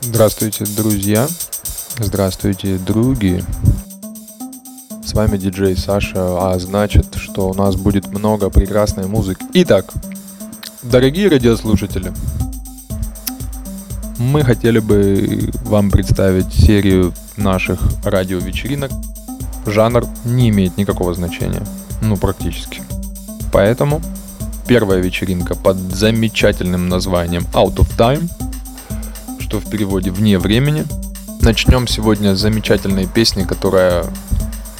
Здравствуйте, друзья. Здравствуйте, други. С вами диджей Саша, а значит, что у нас будет много прекрасной музыки. Итак, дорогие радиослушатели, мы хотели бы вам представить серию наших радиовечеринок. Жанр не имеет никакого значения. Ну, практически. Поэтому первая вечеринка под замечательным названием Out of Time, что в переводе «вне времени». Начнем сегодня с замечательной песни, которая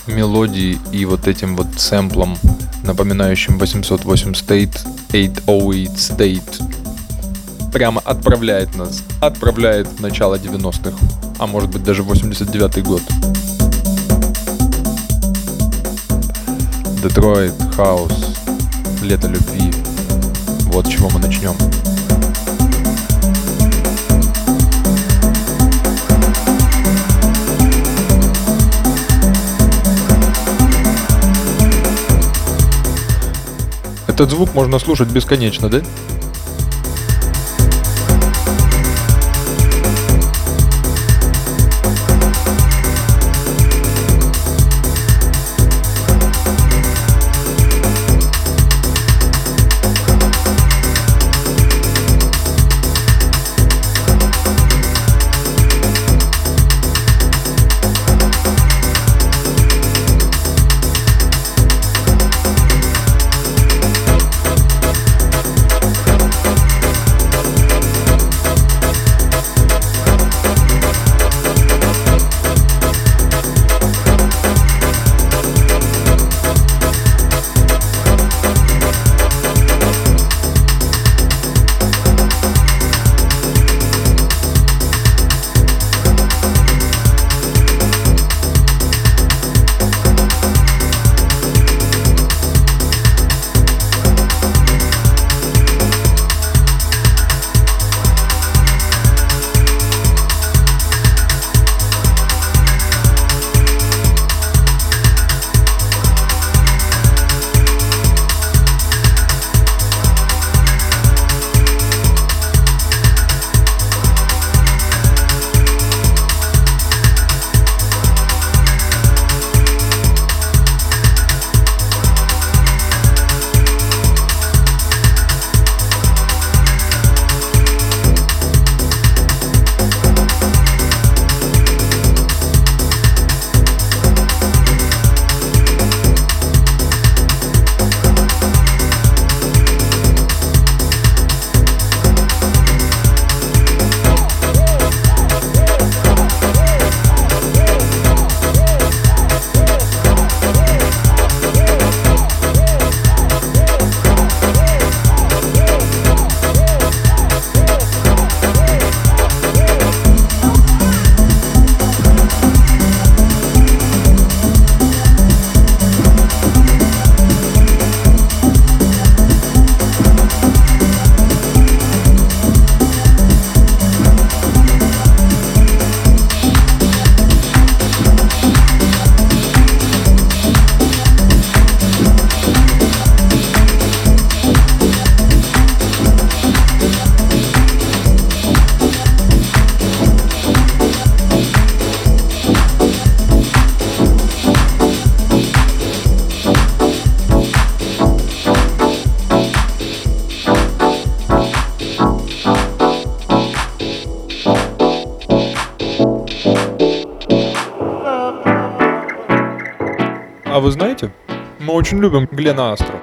мелодией и вот этим вот сэмплом, напоминающим 808 State, 808 State, прямо отправляет нас, отправляет в начало 90-х, а может быть даже 89-й год. Детройт, хаус, лето любви. Вот с чего мы начнем. Этот звук можно слушать бесконечно, да? Очень любим Глена Астру.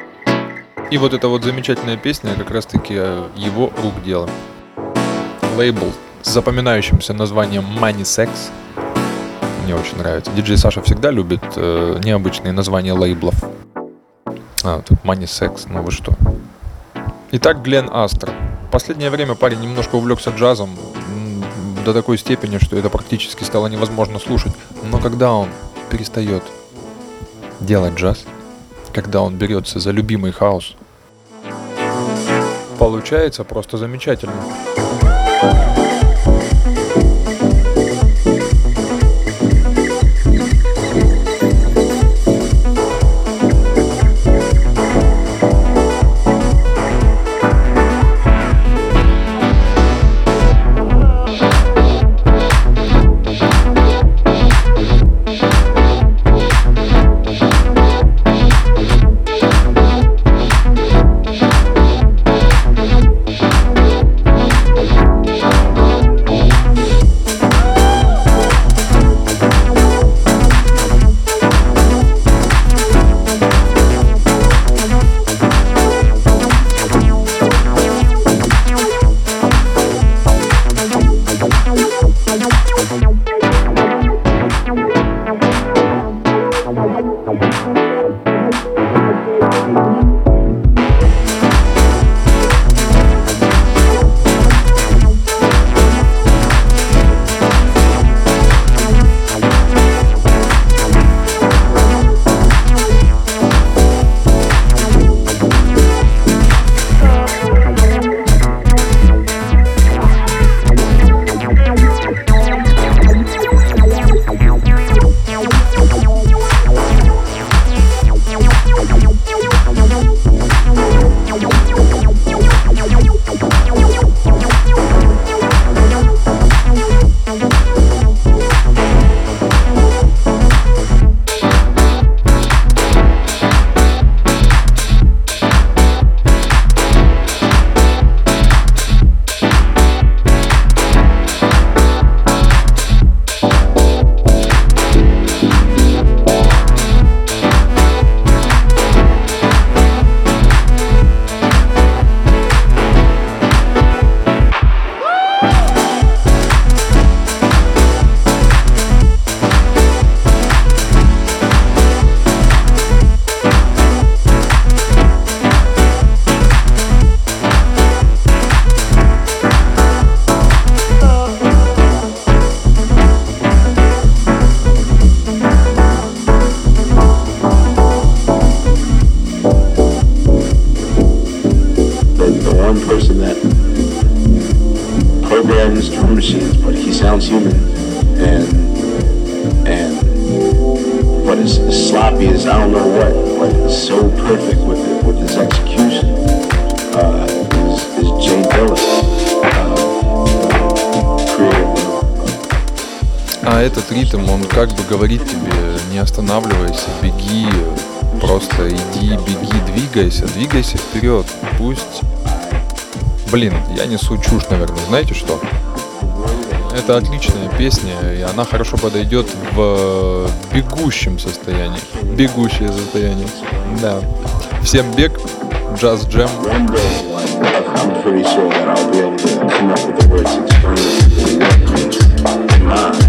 И вот эта вот замечательная песня как раз таки э, его рук дело. Лейбл с запоминающимся названием Money Sex. Мне очень нравится. Диджей Саша всегда любит э, необычные названия лейблов. А, тут Money Sex, ну вы что. Итак, Глен Астр. последнее время парень немножко увлекся джазом до такой степени, что это практически стало невозможно слушать. Но когда он перестает делать джаз, когда он берется за любимый хаос, получается просто замечательно. Просто иди, беги, двигайся, двигайся вперед. Пусть... Блин, я несу чушь, наверное. Знаете что? Это отличная песня, и она хорошо подойдет в бегущем состоянии. Бегущее состояние. Да. Всем бег, day, like, I'm pretty sure that I'll be able to come up with the words to explain it in what in mind.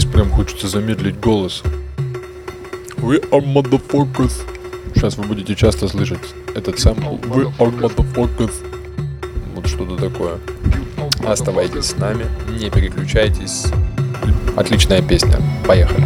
Здесь прям хочется замедлить голос. We are motherfuckers. Сейчас вы будете часто слышать этот сэмпл. We are motherfuckers. Вот что-то такое. Оставайтесь с нами, не переключайтесь. Отличная песня. Поехали.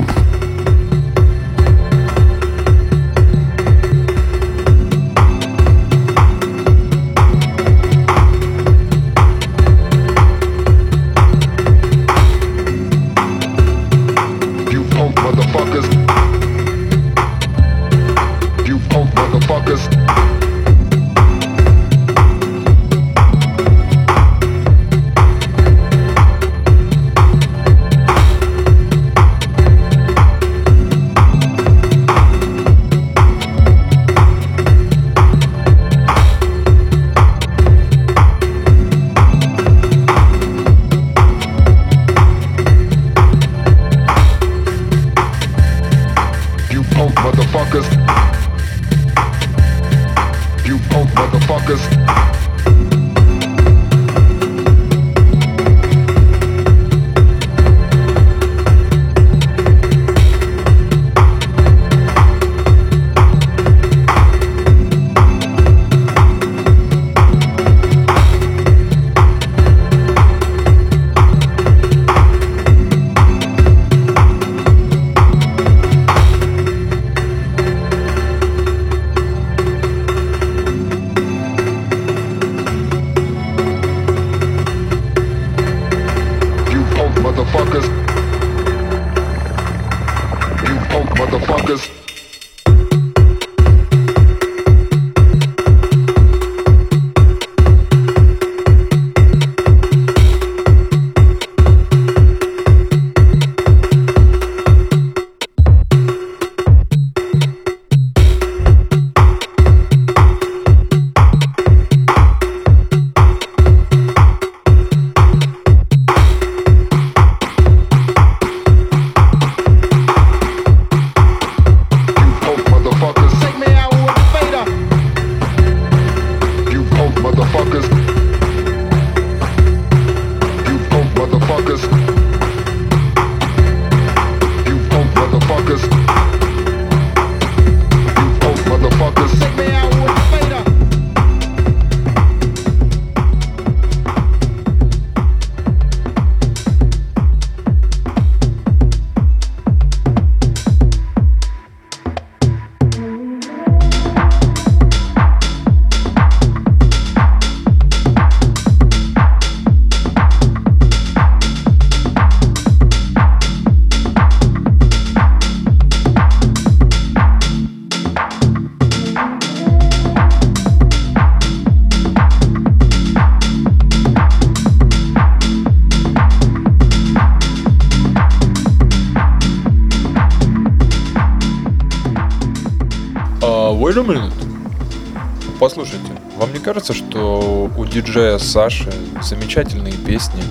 Диджея Саши замечательные песни?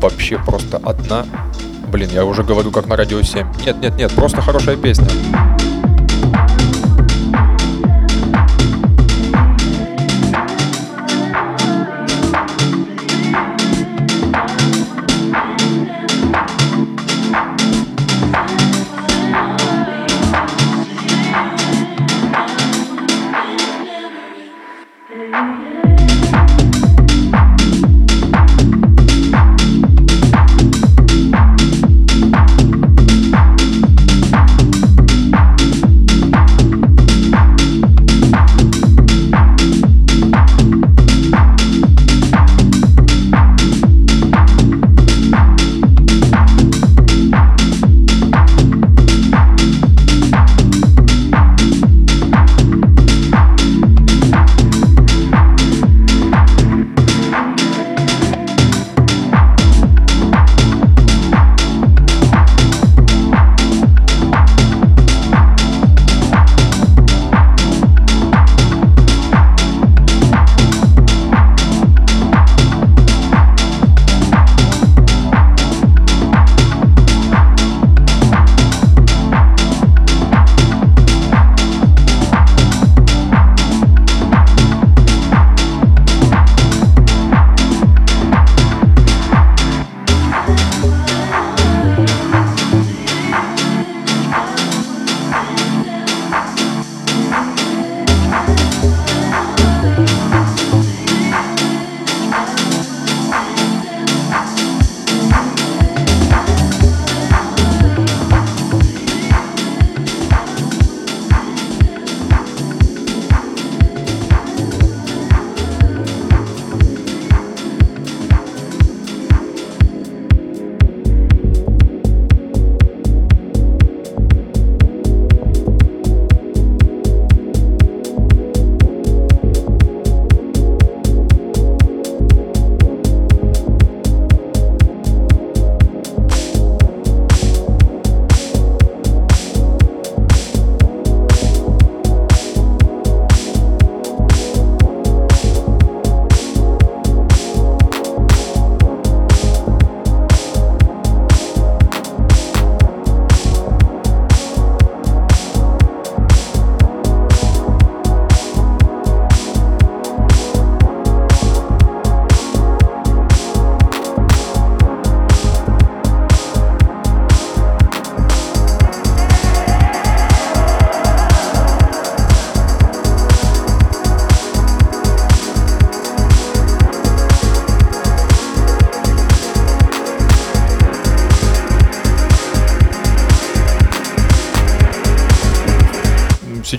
Вообще просто одна. Блин, я уже говорю как на радио 7. Нет, нет, нет, просто хорошая песня.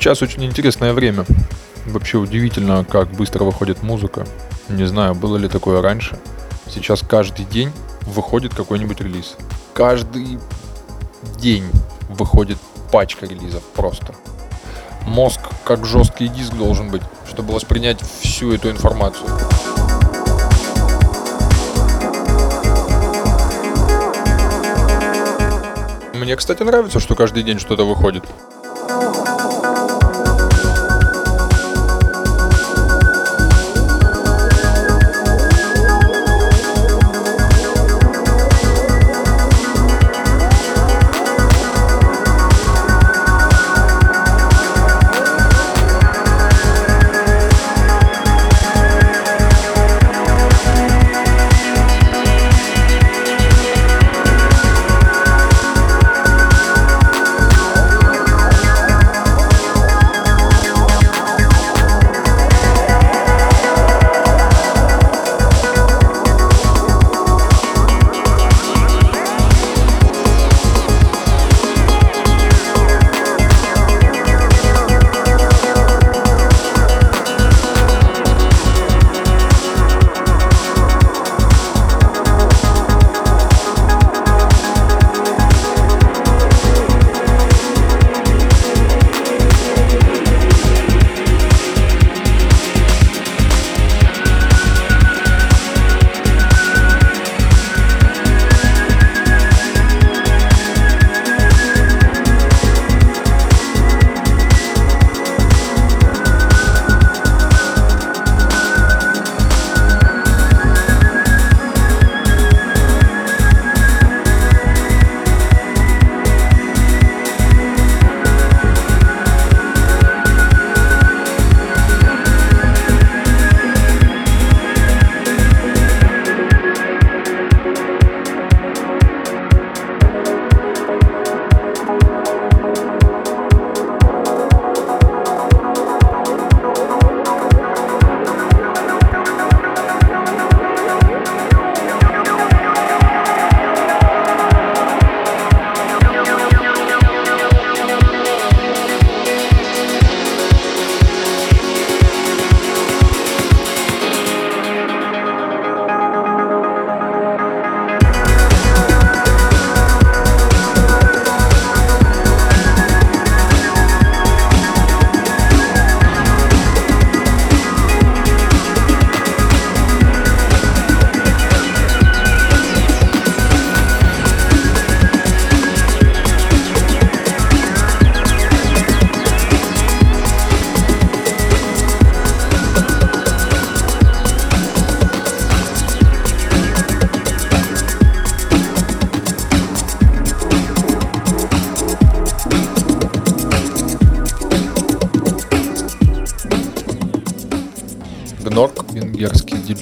Сейчас очень интересное время. Вообще удивительно, как быстро выходит музыка. Не знаю, было ли такое раньше. Сейчас каждый день выходит какой-нибудь релиз. Каждый день выходит пачка релизов просто. Мозг как жесткий диск должен быть, чтобы воспринять всю эту информацию. Мне, кстати, нравится, что каждый день что-то выходит.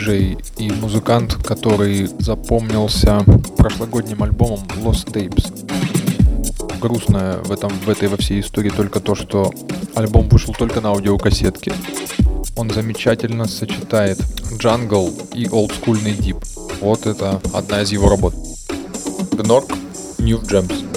Диджей и музыкант, который запомнился прошлогодним альбомом Lost Tapes. Грустное в, этом, в этой во всей истории только то, что альбом вышел только на аудиокассетке. Он замечательно сочетает джангл и олдскульный дип. Вот это одна из его работ. Гнорк, New Gems.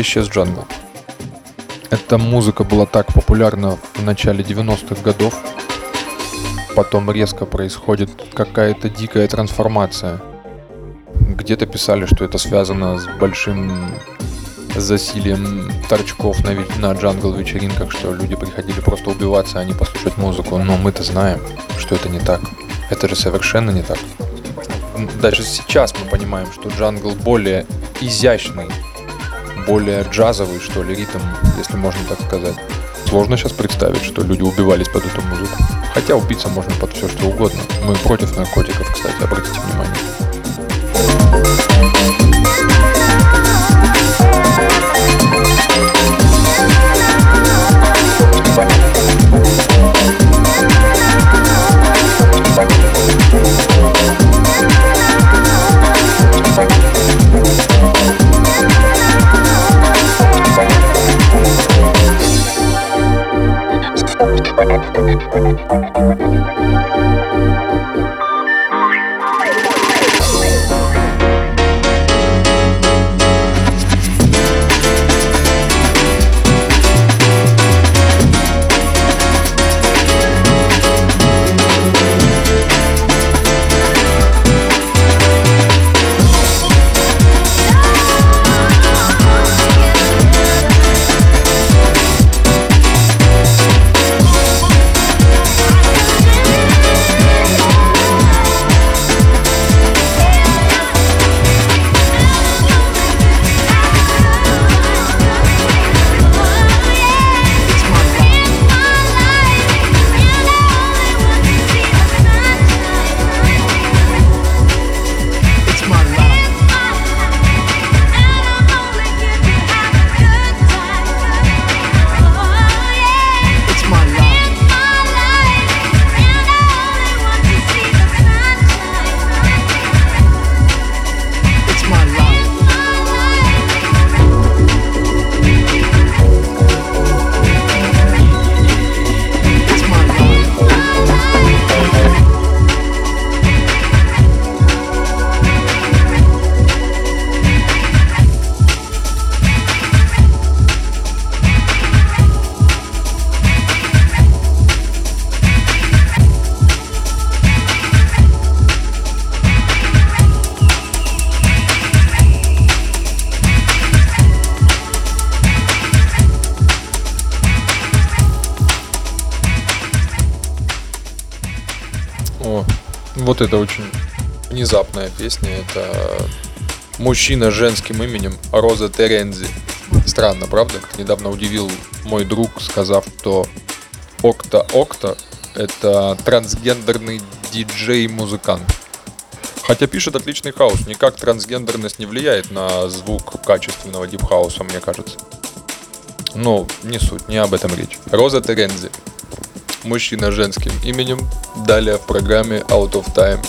Куда исчез джангл? Эта музыка была так популярна в начале 90-х годов, потом резко происходит какая-то дикая трансформация. Где-то писали, что это связано с большим засилием торчков на, на джангл вечеринках, что люди приходили просто убиваться, а не послушать музыку. Но мы-то знаем, что это не так. Это же совершенно не так. Даже сейчас мы понимаем, что джангл более изящный, более джазовый, что ли, ритм, если можно так сказать. Сложно сейчас представить, что люди убивались под эту музыку. Хотя убиться можно под все, что угодно. Мы против наркотиков, кстати, обратите внимание. Вот это очень внезапная песня. Это мужчина с женским именем Roza Terenzi. Странно, правда? Недавно удивил мой друг, сказав, что Octo Octa это трансгендерный диджей-музыкант. Хотя пишет отличный house, никак трансгендерность не влияет на звук качественного дипхауса, мне кажется. Но не суть, не об этом речь. Roza Terenzi. Мужчина женским именем. Далее в программе Out of Time.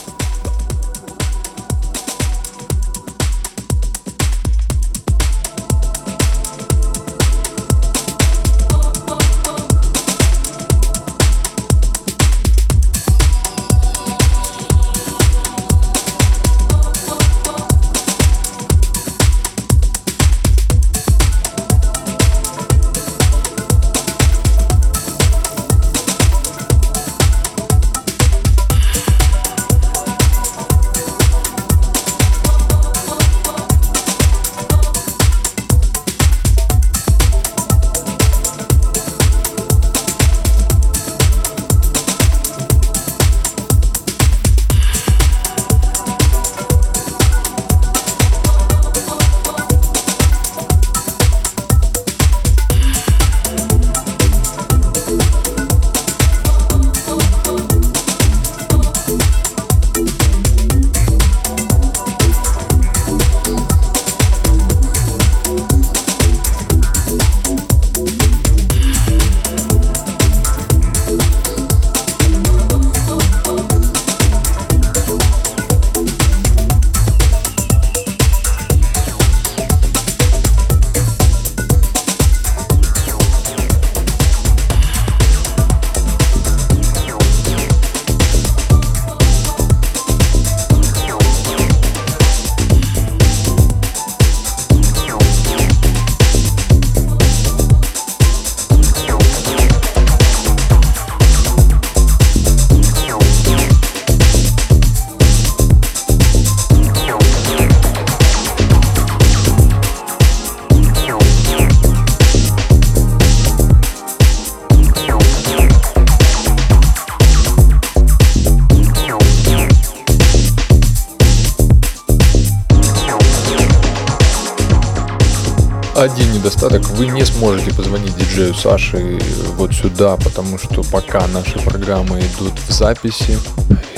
Вы не сможете позвонить диджею Саше вот сюда, потому что пока наши программы идут в записи.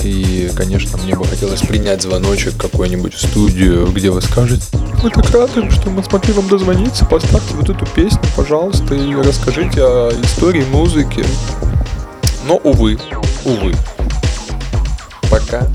И, конечно, мне бы хотелось принять звоночек какой-нибудь в студию, где вы скажете, мы так рады, что мы смогли вам дозвониться, поставьте вот эту песню, пожалуйста, и расскажите о истории музыки. Но, увы, увы. Пока.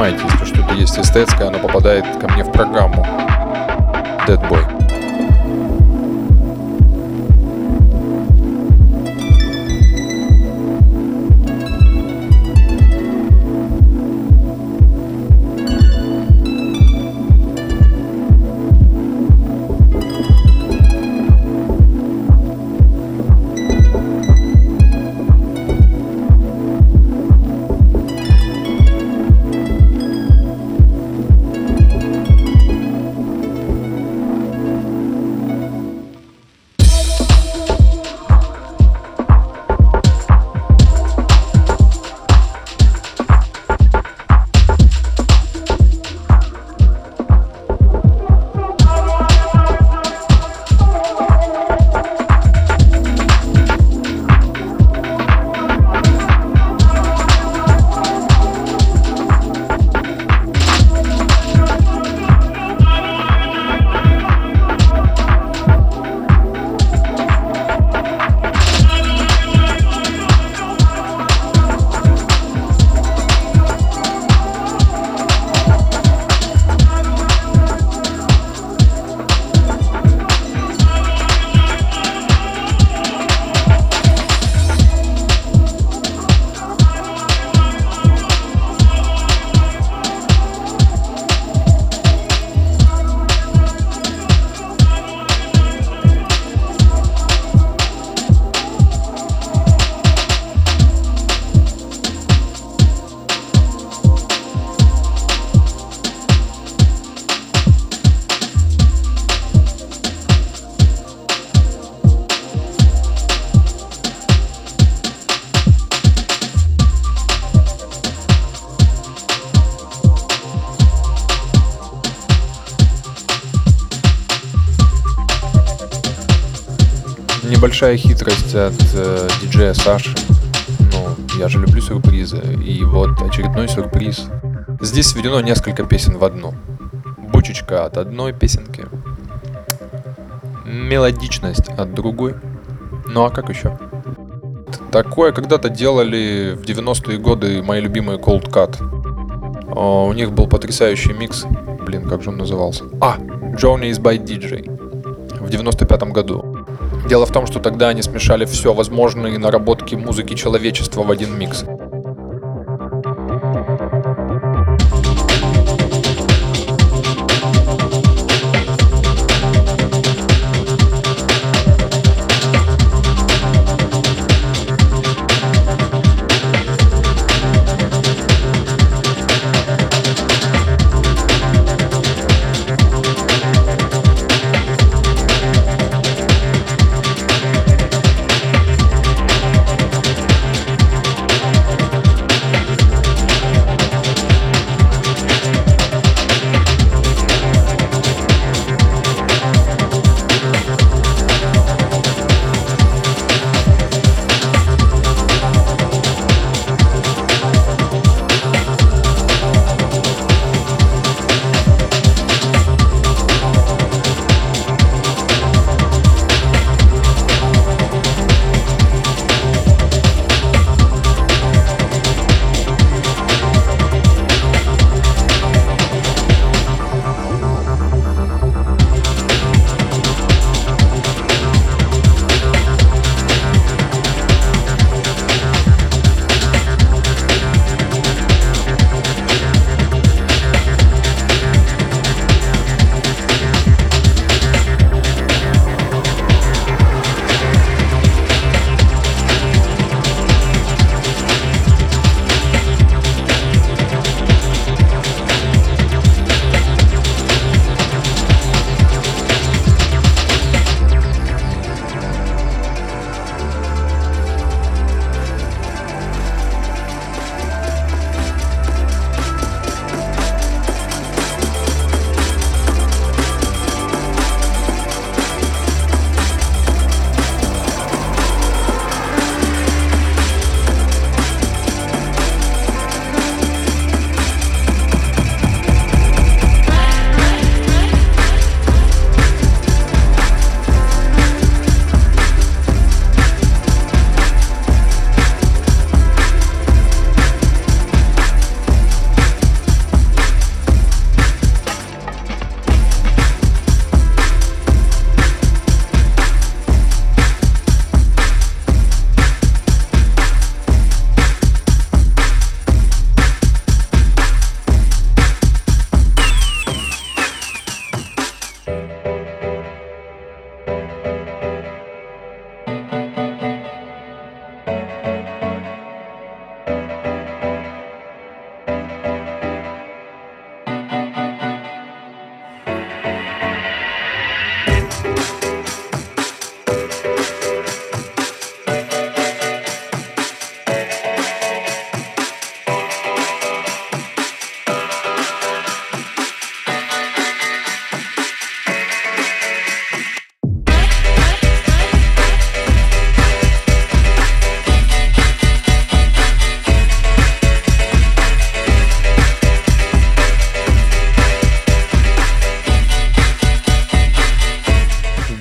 Понимаете, если что-то есть эстетское, оно попадает ко мне в программу. Dead Boy. Небольшая хитрость от э, диджея Саши. Ну, я же люблю сюрпризы. И вот очередной сюрприз. Здесь сведено несколько песен в одну. Бучечка от одной песенки. Мелодичность от другой. Ну а как еще? Такое когда-то делали в 90-е годы мои любимые Cold Cut. О, у них был потрясающий микс. Блин, как же он назывался? А, Johnny's by DJ. В 95-м году. Дело в том, что тогда они смешали все возможные наработки музыки человечества в один микс.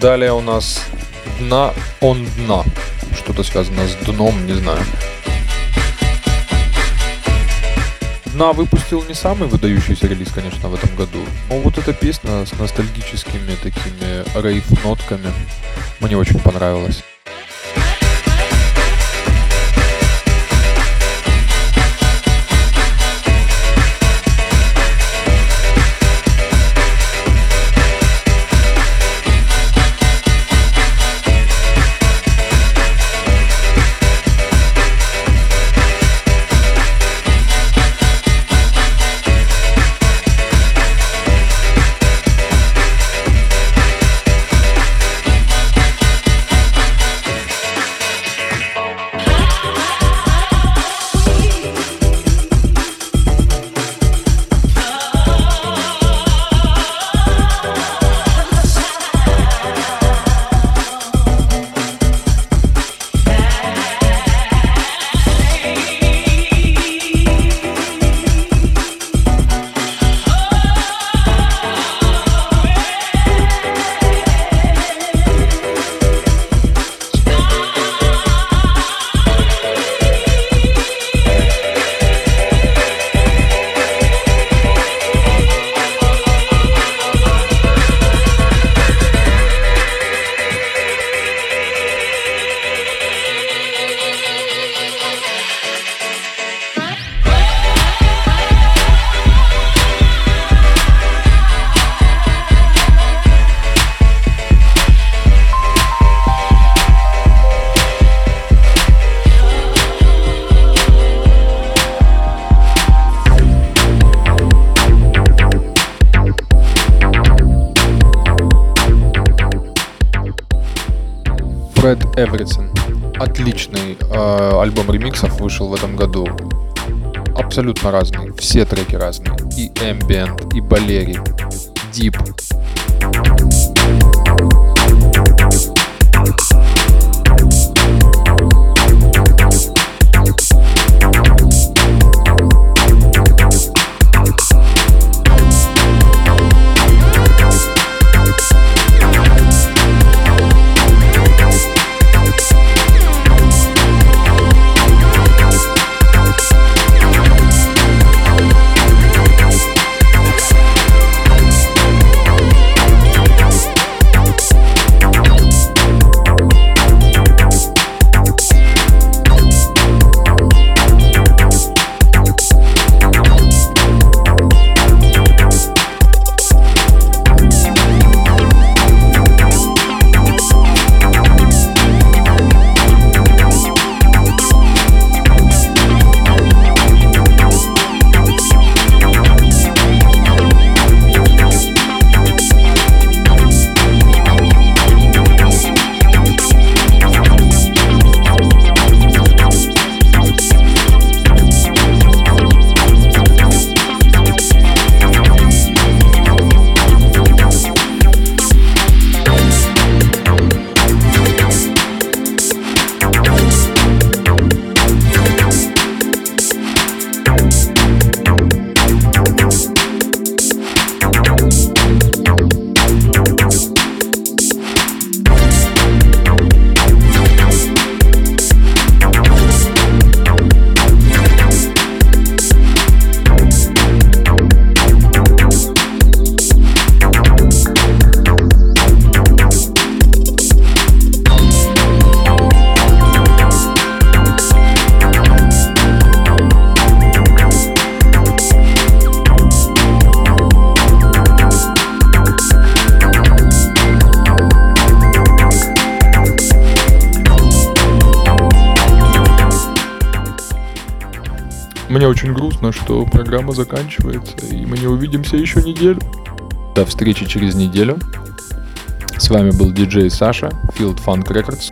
Далее у нас дна он дна. Что-то связано с дном, не знаю. Дна выпустил не самый выдающийся релиз, конечно, в этом году. Но вот эта песня с ностальгическими такими рейв-нотками мне очень понравилась. Everything. Отличный э, альбом ремиксов вышел в этом году. Абсолютно разный. Все треки разные. И ambient, и балери, дип. Мне программа заканчивается, и мы не увидимся еще неделю. До встречи через неделю. С вами был диджей Саша, Field Funk Records.